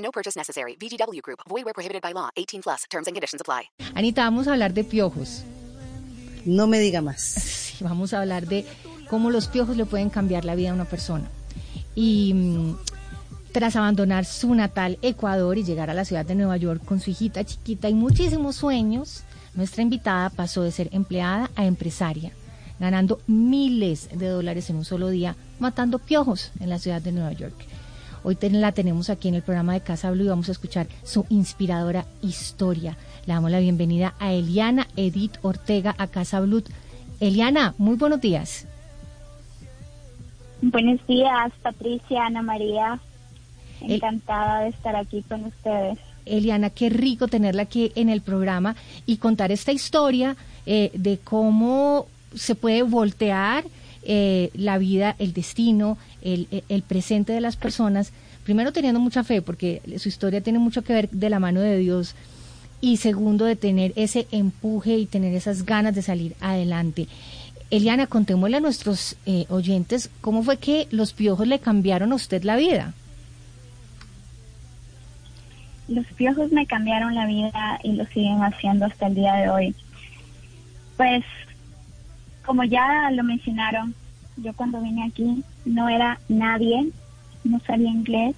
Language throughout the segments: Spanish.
No purchase necessary. VGW Group. Void where prohibited by law. 18 plus. Terms and conditions apply. Anita, vamos a hablar de piojos. No me diga más. Sí, vamos a hablar de cómo los piojos le pueden cambiar la vida a una persona. Y mm, tras abandonar su natal Ecuador y llegar a la ciudad de Nueva York con su hijita chiquita y muchísimos sueños, nuestra invitada pasó de ser empleada a empresaria, ganando miles de dólares en un solo día, matando piojos en la ciudad de Nueva York. Hoy ten- la tenemos aquí en el programa de Casa Blue y vamos a escuchar su inspiradora historia. Le damos la bienvenida a Eliana Edith Ortega a Casa Blue. Eliana, muy buenos días. Buenos días, Patricia, Ana María. Encantada de estar aquí con ustedes. Eliana, qué rico tenerla aquí en el programa y contar esta historia eh, de cómo se puede voltear eh, la vida, el destino, el, el- el presente de las personas. Primero teniendo mucha fe, porque su historia tiene mucho que ver de la mano de Dios. Y segundo, de tener ese empuje y tener esas ganas de salir adelante. Eliana, contémosle a nuestros eh, oyentes cómo fue que los piojos le cambiaron a usted la vida. Los piojos me cambiaron la vida y lo siguen haciendo hasta el día de hoy. Pues, como ya lo mencionaron, yo cuando vine aquí no era nadie, no sabía inglés,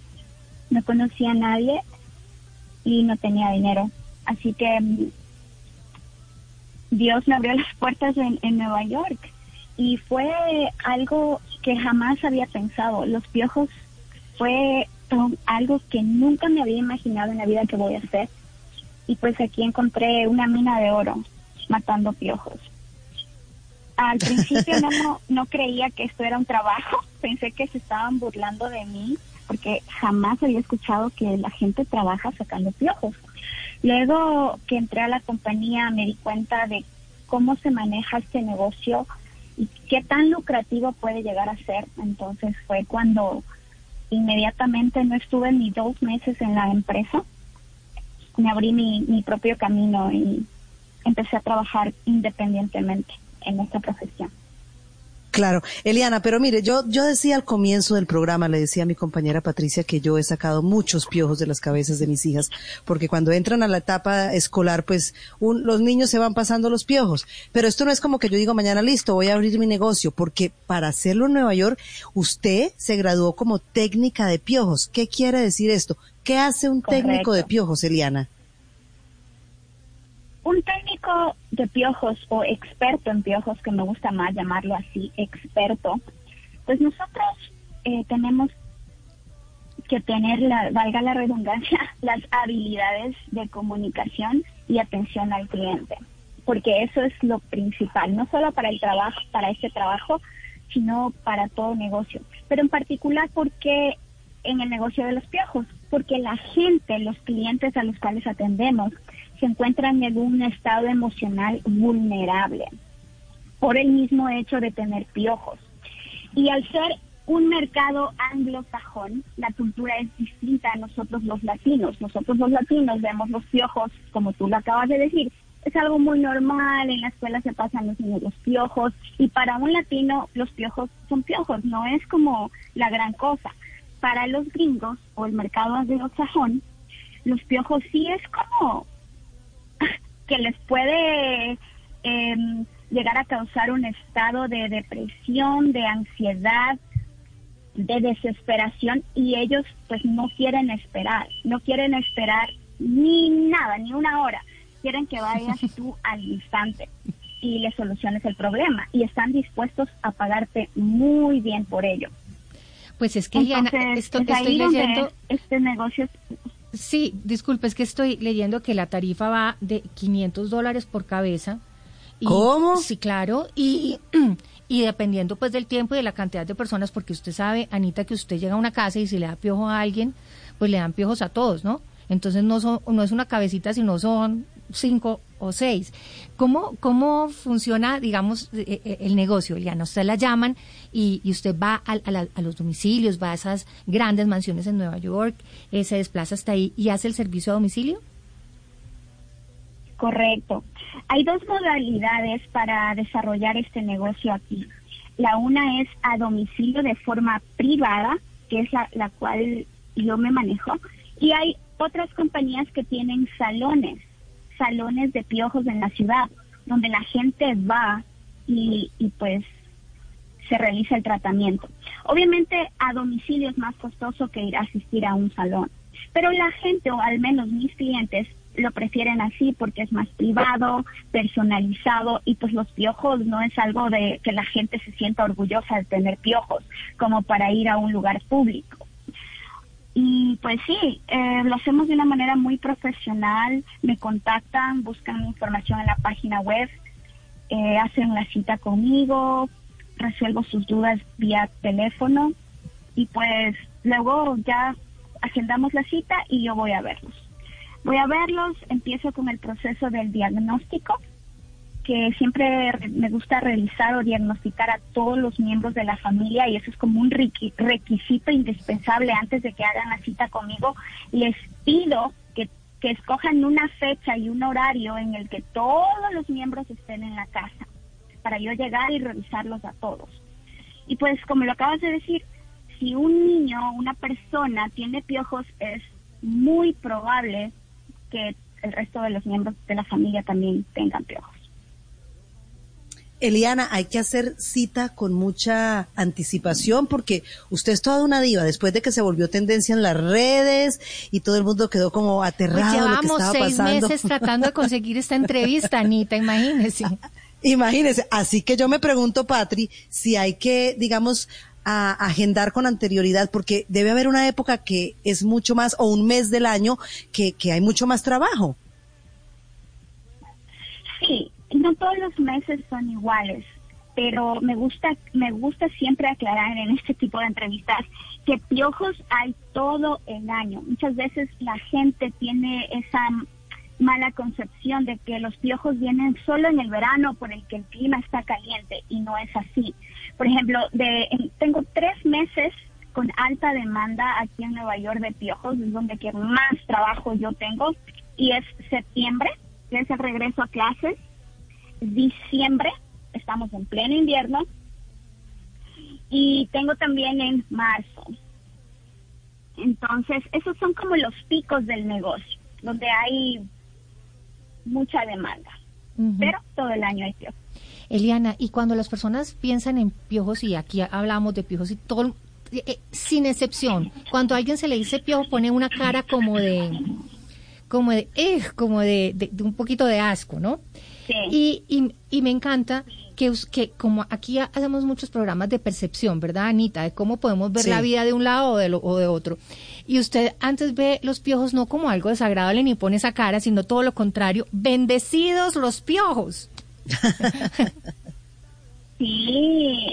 no conocía a nadie y no tenía dinero. Así que mm, Dios me abrió las puertas en, Nueva York y fue algo que jamás había pensado. Los piojos fue algo que nunca me había imaginado en la vida que voy a hacer. Y pues aquí encontré una mina de oro matando piojos. Al principio no, no creía que esto era un trabajo, pensé que se estaban burlando de mí porque jamás había escuchado que la gente trabaja sacando piojos. Luego que entré a la compañía me di cuenta de cómo se maneja este negocio y qué tan lucrativo puede llegar a ser. Entonces fue cuando inmediatamente no estuve ni dos meses en la empresa, me abrí mi, mi propio camino y empecé a trabajar independientemente en esta profesión. Claro, Eliana, pero mire, yo, yo decía al comienzo del programa, le decía a mi compañera Patricia que yo he sacado muchos piojos de las cabezas de mis hijas, porque cuando entran a la etapa escolar, pues un- los niños se van pasando los piojos. Pero esto no es como que yo digo mañana listo, voy a abrir mi negocio, porque para hacerlo en Nueva York, usted se graduó como técnica de piojos. ¿Qué quiere decir esto? ¿Qué hace un técnico de piojos, Eliana? Un técnico de piojos o experto en piojos, que me gusta más llamarlo así, experto, pues nosotros eh, tenemos que tener, la, valga la redundancia, las habilidades de comunicación y atención al cliente, porque eso es lo principal, no solo para el trabajo, para este trabajo, sino para todo negocio. Pero en particular, ¿por qué en el negocio de los piojos? Porque la gente, los clientes a los cuales atendemos, se encuentran en un estado emocional vulnerable por el mismo hecho de tener piojos. Y al ser un mercado anglosajón, la cultura es distinta a nosotros los latinos. Nosotros los latinos vemos los piojos, como tú lo acabas de decir, es algo muy normal, en la escuela se pasan los niños los piojos, y para un latino los piojos son piojos, no es como la gran cosa. Para los gringos o el mercado anglosajón, los piojos sí es como que les puede em, llegar a causar un estado de depresión, de ansiedad, de desesperación y ellos pues no quieren esperar, no quieren esperar ni nada, ni una hora, quieren que vayas tú al instante y le soluciones el problema y están dispuestos a pagarte muy bien por ello. Pues es que, Entonces, esto, es estoy leyendo... este negocio Sí, disculpe, es que estoy leyendo que la tarifa va de 500 dólares por cabeza. Y- ¿Cómo? Sí, claro. Y, y dependiendo pues del tiempo y de la cantidad de personas, porque usted sabe, Anita, que usted llega a una casa y si le da piojo a alguien, pues le dan piojos a todos, ¿no? Entonces no, son, no es una cabecita, sino son cinco o seis. ¿Cómo, cómo funciona, digamos, eh, eh, el negocio, Eliana? Usted la llaman y, usted va a, a los domicilios, va a esas grandes mansiones en Nueva York, eh, se desplaza hasta ahí y hace el servicio a domicilio. Correcto. Hay dos modalidades para desarrollar este negocio aquí. La una es a domicilio de forma privada, que es la, la cual yo me manejo, y hay otras compañías que tienen salones, salones de piojos en la ciudad, donde la gente va y, pues se realiza el tratamiento. Obviamente a domicilio es más costoso que ir a asistir a un salón, pero la gente, o al menos mis clientes, lo prefieren así porque es más privado, personalizado y pues los piojos no es algo de que la gente se sienta orgullosa de tener piojos como para ir a un lugar público. Y pues sí, eh, lo hacemos de una manera muy profesional, me contactan, buscan información en la página web, eh, hacen la cita conmigo, resuelvo sus dudas vía teléfono y pues luego ya agendamos la cita y yo voy a verlos. Voy a verlos, empiezo con el proceso del diagnóstico, que siempre re- me gusta realizar o diagnosticar a todos los miembros de la familia y eso es como un requi- requisito indispensable antes de que hagan la cita conmigo. Les pido que, que escojan una fecha y un horario en el que todos los miembros estén en la casa para yo llegar y revisarlos a todos. Y pues como lo acabas de decir, si un niño, una persona tiene piojos, es muy probable que el resto de los miembros de la familia también tengan piojos. Eliana, hay que hacer cita con mucha anticipación porque usted es toda una diva después de que se volvió tendencia en las redes y todo el mundo quedó como Pues aterrado de lo que llevamos estaba seis pasando. meses tratando de conseguir esta entrevista, Anita, imagínese. Imagínese, así que yo me pregunto, Patri, si hay que, digamos, a- agendar con anterioridad, porque debe haber una época que es mucho más, o un mes del año, que, que hay mucho más trabajo. Sí, no todos los meses son iguales, pero me gusta, me gusta siempre aclarar en este tipo de entrevistas que piojos hay todo el año. Muchas veces la gente tiene esa mala concepción de que los piojos vienen solo en el verano por el que el clima está caliente y no es así. Por ejemplo, de, en- tengo tres meses con alta demanda aquí en Nueva York de piojos, es donde que más trabajo yo tengo, y es septiembre, que es el regreso a clases, diciembre, estamos en pleno invierno, y tengo también en marzo. Entonces, esos son como los picos del negocio, donde hay mucha demanda, pero todo el año hay piojos. Eliana, y cuando las personas piensan en piojos, y aquí hablamos de piojos, y todo, eh, eh, sin excepción, cuando a alguien se le dice piojo, pone una cara como de, como de, eh, como de, de- de un poquito de asco, ¿no? Sí. Y, y, y me encanta que, que como aquí ha- hacemos muchos programas de percepción, ¿verdad, Anita? De cómo podemos ver Sí. la vida de un lado o de, lo- o de otro. Y usted antes ve los piojos no como algo desagradable ni pone esa cara, sino todo lo contrario. Bendecidos los piojos. Sí.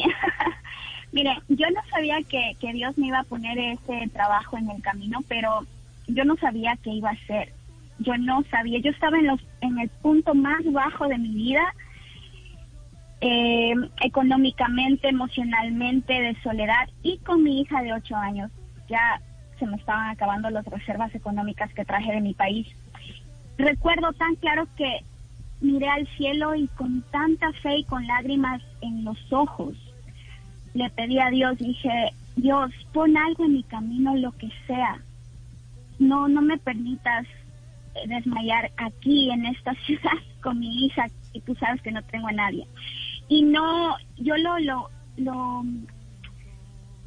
Mire, yo no sabía que, que Dios me iba a poner ese trabajo en el camino, pero yo no sabía qué iba a hacer. Yo no sabía, yo estaba en, los, en el punto más bajo de mi vida, eh, económicamente, emocionalmente, de soledad y con mi hija de ocho años. Ya se me estaban acabando las reservas económicas que traje de mi país. Recuerdo tan claro que miré al cielo y con tanta fe y con lágrimas en los ojos le pedí a Dios, dije, Dios, pon algo en mi camino, lo que sea. No, no me permitas desmayar aquí en esta ciudad con mi hija y tú sabes que no tengo a nadie. Y no, yo lo, lo, lo,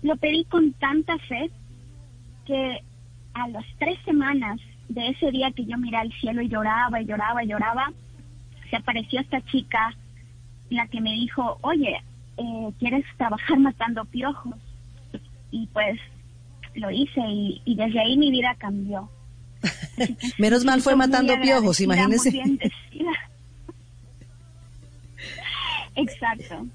lo pedí con tanta fe que a las tres semanas de ese día que yo miré al cielo y lloraba y lloraba y lloraba, se apareció esta chica, la que me dijo, oye, eh, ¿quieres trabajar matando piojos? Y pues lo hice y desde ahí mi vida cambió. Menos mal fue matando piojos, imagínese. Exacto.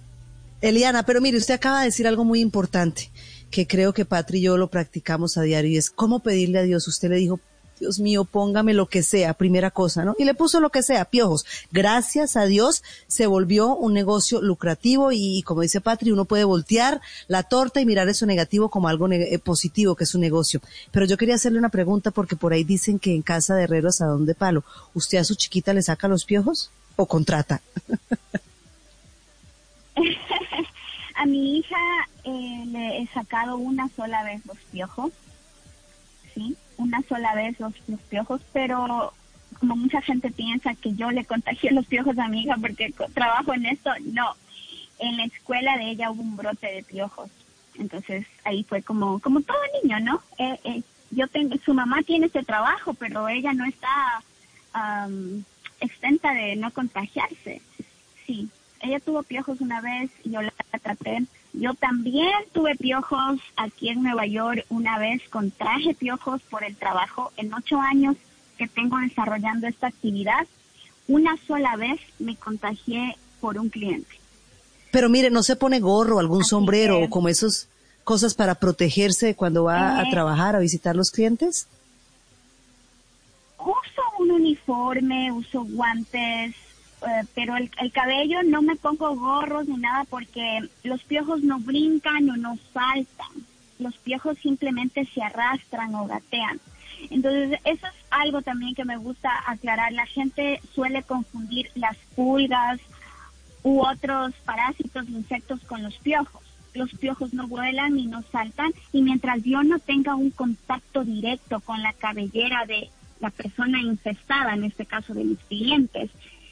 Eliana, pero mire, usted acaba de decir algo muy importante. que creo que Patri y yo lo practicamos a diario y es cómo pedirle a Dios. Usted le dijo, Dios mío, póngame lo que sea, primera cosa, ¿no? Y le puso lo que sea, piojos. Gracias a Dios se volvió un negocio lucrativo y, como dice Patri, uno puede voltear la torta y mirar eso negativo como algo eh, positivo, que es un negocio. Pero yo quería hacerle una pregunta porque por ahí dicen que en casa de herrero asadón de palo, ¿usted a su chiquita le saca los piojos o contrata? a mi hija eh, le he sacado una sola vez los piojos, ¿sí? Una sola vez los, los piojos, pero como mucha gente piensa que yo le contagié los piojos a mi hija porque trabajo en esto, no. En la escuela de ella hubo un brote de piojos. Entonces ahí fue como, como todo niño, ¿no? Eh, eh, yo tengo, su mamá tiene ese trabajo, pero ella no está exenta de no contagiarse. Sí, ella tuvo piojos una vez y yo la traté. Yo también tuve piojos aquí en Nueva York una vez, contraje piojos por el trabajo en ocho años que tengo desarrollando esta actividad. Una sola vez me contagié por un cliente. Pero mire, ¿no se pone gorro, algún sombrero o como esas cosas para protegerse cuando va a trabajar, a visitar los clientes? Uso un uniforme, uso guantes, eh, pero el, cabello no me pongo gorros ni nada porque los piojos no brincan o no saltan. Los piojos simplemente se arrastran o gatean. Entonces, eso es algo también que me gusta aclarar. La gente suele confundir las pulgas u otros parásitos, insectos con los piojos. Los piojos no vuelan ni no saltan y mientras yo no tenga un contacto directo con la cabellera de la persona infestada, en este caso de mis clientes,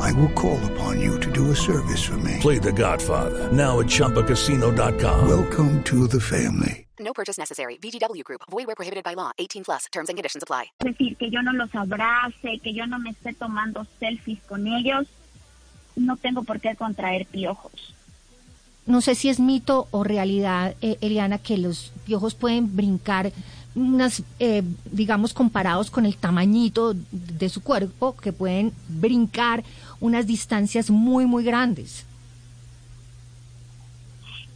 I will call upon you to do a service for me. Play the Godfather now at Chumpacasino.com. Welcome to the family. No purchase necessary. VGW Group. Void where prohibited by law. 18 plus. Terms and conditions apply. decir, que yo no los abrace, que yo no me esté tomando selfies con ellos, no tengo por qué contraer piojos. No sé si es mito o realidad, eh, Eliana, que los piojos pueden brincar unas, eh, digamos, comparados con el tamañito de su cuerpo, que pueden brincar unas distancias muy, muy grandes.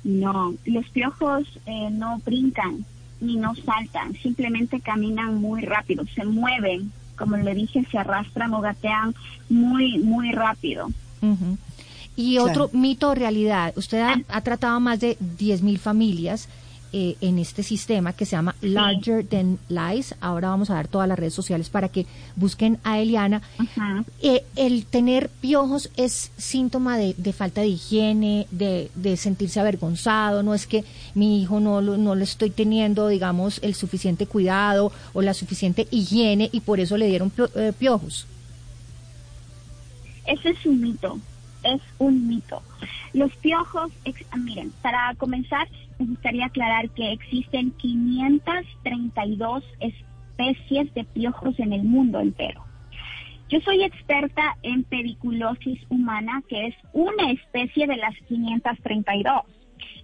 No, los piojos eh, no brincan ni no saltan, simplemente caminan muy rápido, se mueven, como le dije, se arrastran o gatean muy, muy rápido. Y otro mito o realidad, usted ha, ha tratado más de 10.000 familias eh, en este sistema que se llama Larger Than Lies. Ahora vamos a dar todas las redes sociales para que busquen a Eliana. Eh, el tener piojos es síntoma de, falta de higiene, de, sentirse avergonzado. No es que mi hijo no, no le estoy teniendo, digamos, el suficiente cuidado o la suficiente higiene y por eso le dieron eh, piojos. Ese es un mito es un mito. Los piojos, miren, para comenzar, me gustaría aclarar que existen 532 especies de piojos en el mundo entero. Yo soy experta en pediculosis humana, que es una especie de las 532.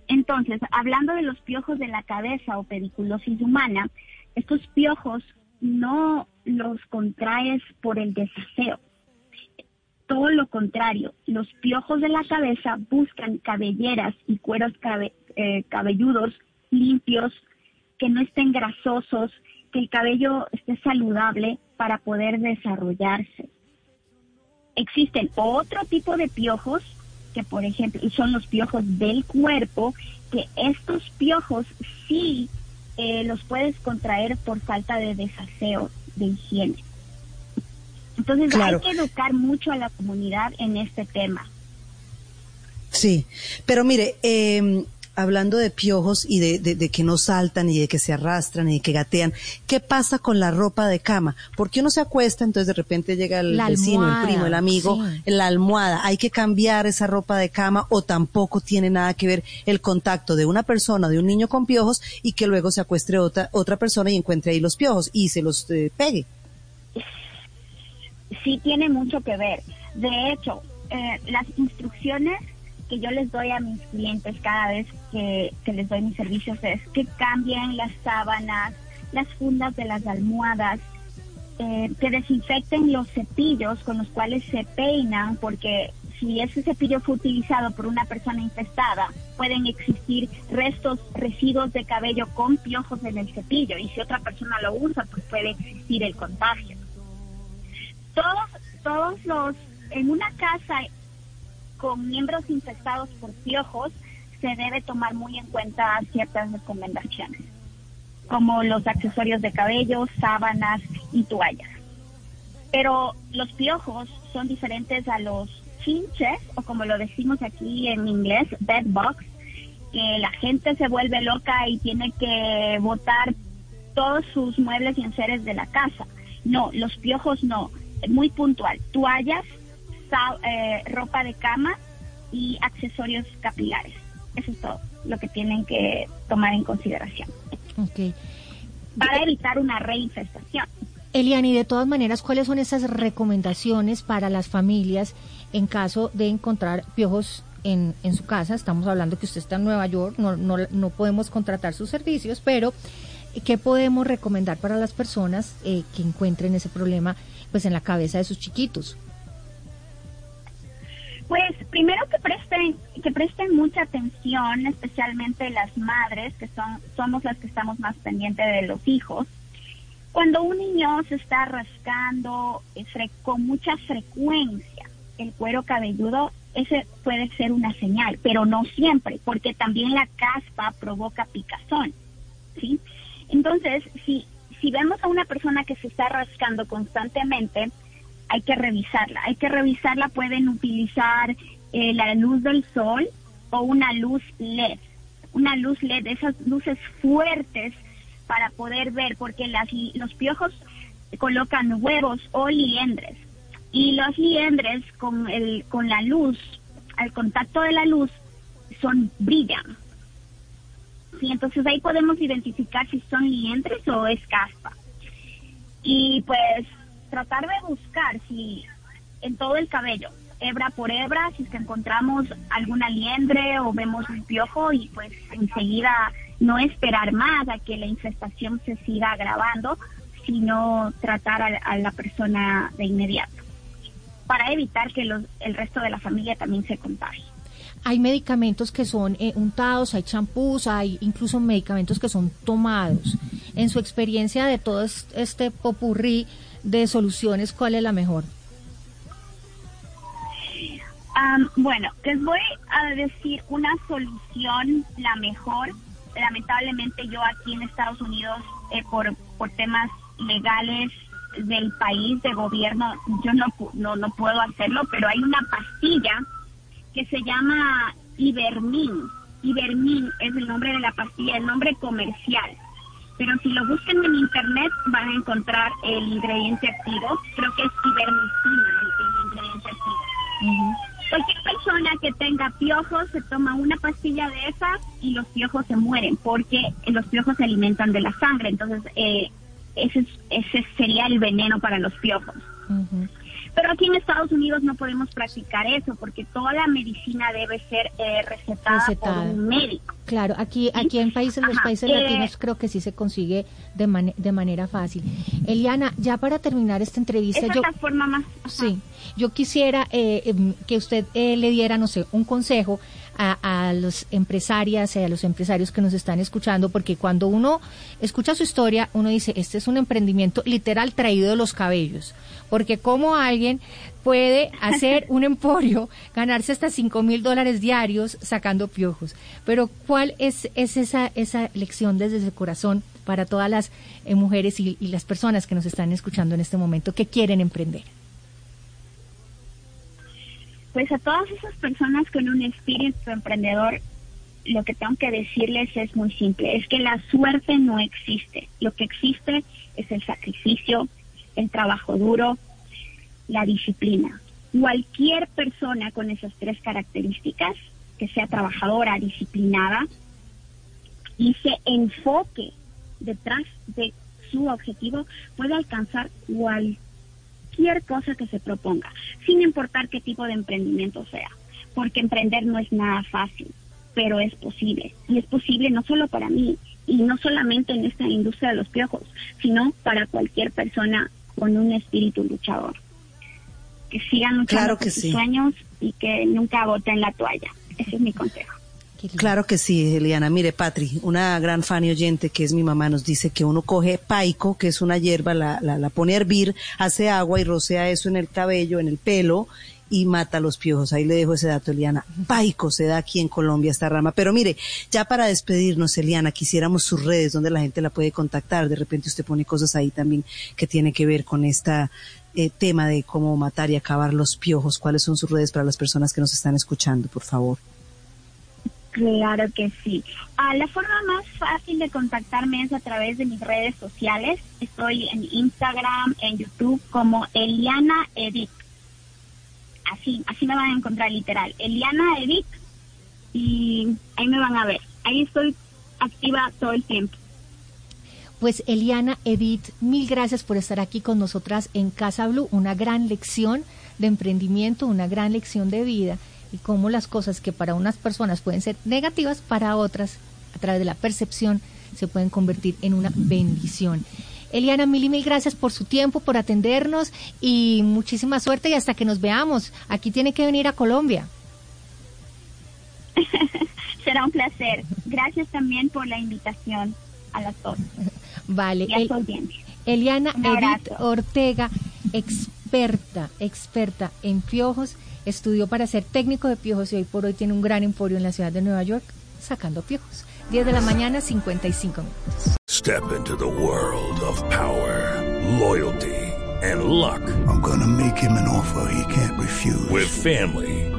Entonces, hablando de los piojos de la cabeza o pediculosis humana, estos piojos no los contraes por el desaseo todo lo contrario, los piojos de la cabeza buscan cabelleras y cueros eh, cabelludos limpios, que no estén grasosos, que el cabello esté saludable para poder desarrollarse. Existen otro tipo de piojos, que por ejemplo son los piojos del cuerpo, que estos piojos sí eh, los puedes contraer por falta de desaseo, de higiene. Entonces hay que educar mucho a la comunidad en este tema. Sí, pero mire, eh, hablando de piojos y de, que no saltan y de que se arrastran y de que gatean, ¿qué pasa con la ropa de cama? Porque uno se acuesta, entonces de repente llega el vecino, el primo, el amigo, la almohada. ¿Hay que cambiar esa ropa de cama o tampoco tiene nada que ver el contacto de una persona, de un niño con piojos y que luego se acueste otra, otra persona y encuentre ahí los piojos y se los eh, pegue? sí tiene mucho que ver. De hecho, eh, las instrucciones que yo les doy a mis clientes cada vez que, que les doy mis servicios es que cambien las sábanas, las fundas de las almohadas, eh, que desinfecten los cepillos con los cuales se peinan, porque si ese cepillo fue utilizado por una persona infestada, pueden existir restos, residuos de cabello con piojos en el cepillo, y si otra persona lo usa, pues puede existir el contagio. Todos, todos los, en una casa con miembros infestados por piojos, se debe tomar muy en cuenta ciertas recomendaciones como los accesorios de cabello, sábanas y toallas. Pero los piojos son diferentes a los chinches, o como lo decimos aquí en inglés, bed bugs, que la gente se vuelve loca y tiene que botar todos sus muebles y enseres de la casa. No, los piojos no, muy puntual. Toallas, eh, ropa de cama y accesorios capilares. Eso es todo lo que tienen que tomar en consideración. Ok. Para evitar una reinfestación. Eliani, de todas maneras, ¿cuáles son esas recomendaciones para las familias en caso de encontrar piojos en, en su casa? Estamos hablando que usted está en Nueva York, no, no, no podemos contratar sus servicios, pero ¿qué podemos recomendar para las personas eh, que encuentren ese problema pues en la cabeza de sus chiquitos? Pues primero que presten, que presten mucha atención, especialmente las madres, que son, somos las que estamos más pendientes de los hijos. Cuando un niño se está rascando eh, con mucha frecuencia el cuero cabelludo, ese puede ser una señal, pero no siempre, porque también la caspa provoca picazón, ¿sí? Entonces, si, si vemos a una persona que se está rascando constantemente, hay que revisarla. Hay que revisarla, pueden utilizar eh, la luz del sol o una luz LED. Una luz LED, esas luces fuertes para poder ver, porque las, los piojos colocan huevos o liendres. Y los liendres con, el, con la luz, al contacto de la luz, son brillan. Sí, entonces ahí podemos identificar si son liendres o es caspa. Y pues tratar de buscar si en todo el cabello, hebra por hebra, si es que encontramos alguna liendre o vemos un piojo y pues enseguida no esperar más a que la infestación se siga agravando, sino tratar a, la persona de inmediato para evitar que los, el resto de la familia también se contagie. Hay medicamentos que son eh, untados, hay champús, hay incluso medicamentos que son tomados. En su experiencia de todo este popurrí, de soluciones, ¿cuál es la mejor? bueno, les voy a decir una solución, la mejor. Lamentablemente yo aquí en Estados Unidos, eh, por, por temas legales del país, de gobierno, yo no, no, no puedo hacerlo, pero hay una pastilla que se llama Ibermin. Ibermin es el nombre de la pastilla, el nombre comercial pero si lo buscan en internet van a encontrar el ingrediente activo. Creo que es ivermectina el, ingrediente activo. Cualquier persona que tenga piojos se toma una pastilla de esas y los piojos se mueren porque los piojos se alimentan de la sangre. Entonces, eh, ese, ese sería el veneno para los piojos. Pero aquí en Estados Unidos no podemos practicar eso porque toda la medicina debe ser eh, recetada, por un médico. Claro, aquí aquí en países los países eh, latinos creo que sí se consigue de, de manera fácil. Eliana, ya para terminar esta entrevista, yo, es la forma más. Sí, yo quisiera eh, em, que usted le diera, no sé, un consejo a, a los empresarias y a los empresarios que nos están escuchando, porque cuando uno escucha su historia, uno dice, este es un emprendimiento literal traído de los cabellos, porque como alguien puede hacer un emporio, ganarse hasta cinco mil dólares diarios sacando piojos. Pero ¿cuál es, es esa, esa lección desde el corazón para todas las eh, mujeres y, y las personas que nos están escuchando en este momento que quieren emprender? Pues a todas esas personas con un espíritu emprendedor, lo que tengo que decirles es muy simple, es que la suerte no existe. Lo que existe es el sacrificio, el trabajo duro, la disciplina. Cualquier persona con esas tres características, que sea trabajadora, disciplinada y se enfoque detrás de su objetivo, puede alcanzar cualquier cosa que se proponga, sin importar qué tipo de emprendimiento sea, porque emprender no es nada fácil, pero es posible. Y es posible no solo para mí, y no solamente en esta industria de los piojos, sino para cualquier persona con un espíritu luchador. Que sigan luchando por sus sueños y que nunca boten la toalla. Ese es mi consejo. Claro que sí, Eliana. Mire, Patri, una gran fan y oyente que es mi mamá nos dice que uno coge paico, que es una hierba, la, la, la pone a hervir, hace agua y rocea eso en el cabello, en el pelo y mata los piojos. Ahí le dejo ese dato, Eliana. Paico se da aquí en Colombia esta rama. Pero mire, ya para despedirnos, Eliana, quisiéramos sus redes donde la gente la puede contactar. De repente usted pone cosas ahí también que tiene que ver con esta eh, tema de cómo matar y acabar los piojos. ¿Cuáles son sus redes para las personas que nos están escuchando, por favor? Claro que sí. Ah, la forma más fácil de contactarme es a través de mis redes sociales. Estoy en Instagram, en YouTube como Eliana Edith así, así me van a encontrar literal. Eliana Edith y ahí me van a ver. Ahí estoy activa todo el tiempo. Pues Eliana Edith, mil gracias por estar aquí con nosotras en Casa Blue, una gran lección de emprendimiento, una gran lección de vida y cómo las cosas que para unas personas pueden ser negativas, para otras, a través de la percepción, se pueden convertir en una bendición. Eliana, mil y mil gracias por su tiempo, por atendernos y muchísima suerte y hasta que nos veamos. Aquí tiene que venir a Colombia. Será un placer. Gracias también por la invitación a las dos. Vale. Eliana Edith Ortega, experta, experta en piojos, estudió para ser técnico de piojos y hoy por hoy tiene un gran emporio en la ciudad de Nueva York sacando piojos. 10 de la mañana, 55 minutos. Step into the world of power, loyalty, and luck. I'm gonna make him an offer he can't refuse. With family,